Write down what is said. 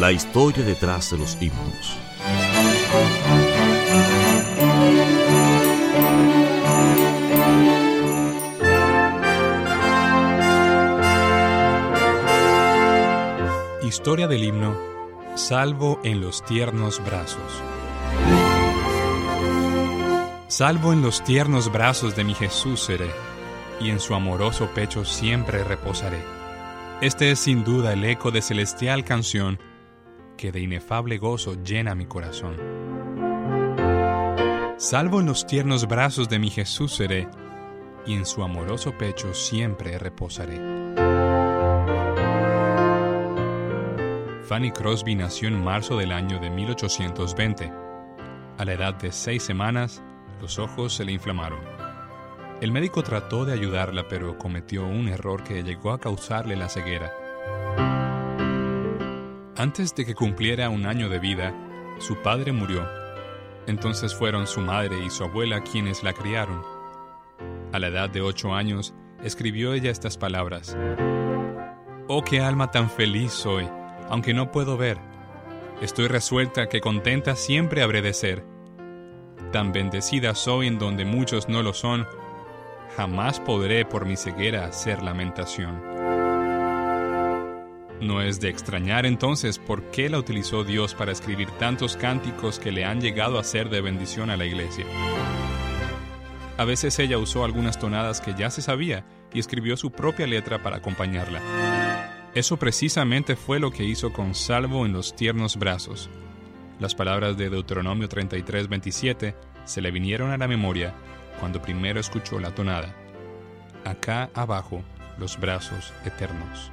La historia detrás de los himnos. Historia del himno Salvo en los tiernos brazos. Salvo en los tiernos brazos de mi Jesús seré, y en su amoroso pecho siempre reposaré. Este es sin duda el eco de celestial canción que de inefable gozo llena mi corazón. Salvo en los tiernos brazos de mi Jesús seré, y en su amoroso pecho siempre reposaré. Fanny Crosby nació en marzo del año de 1820. A la edad de seis semanas, los ojos se le inflamaron. El médico trató de ayudarla, pero cometió un error que llegó a causarle la ceguera. Antes de que cumpliera un año de vida, su padre murió. Entonces fueron su madre y su abuela quienes la criaron. A la edad de ocho años, escribió ella estas palabras. Oh, qué alma tan feliz soy, aunque no puedo ver. Estoy resuelta que contenta siempre habré de ser. Tan bendecida soy en donde muchos no lo son, jamás podré por mi ceguera hacer lamentación. No es de extrañar entonces por qué la utilizó Dios para escribir tantos cánticos que le han llegado a ser de bendición a la iglesia. A veces ella usó algunas tonadas que ya se sabía y escribió su propia letra para acompañarla. Eso precisamente fue lo que hizo con Salvo en los tiernos brazos. Las palabras de Deuteronomio 33, 27 se le vinieron a la memoria cuando primero escuchó la tonada. Acá abajo, los brazos eternos.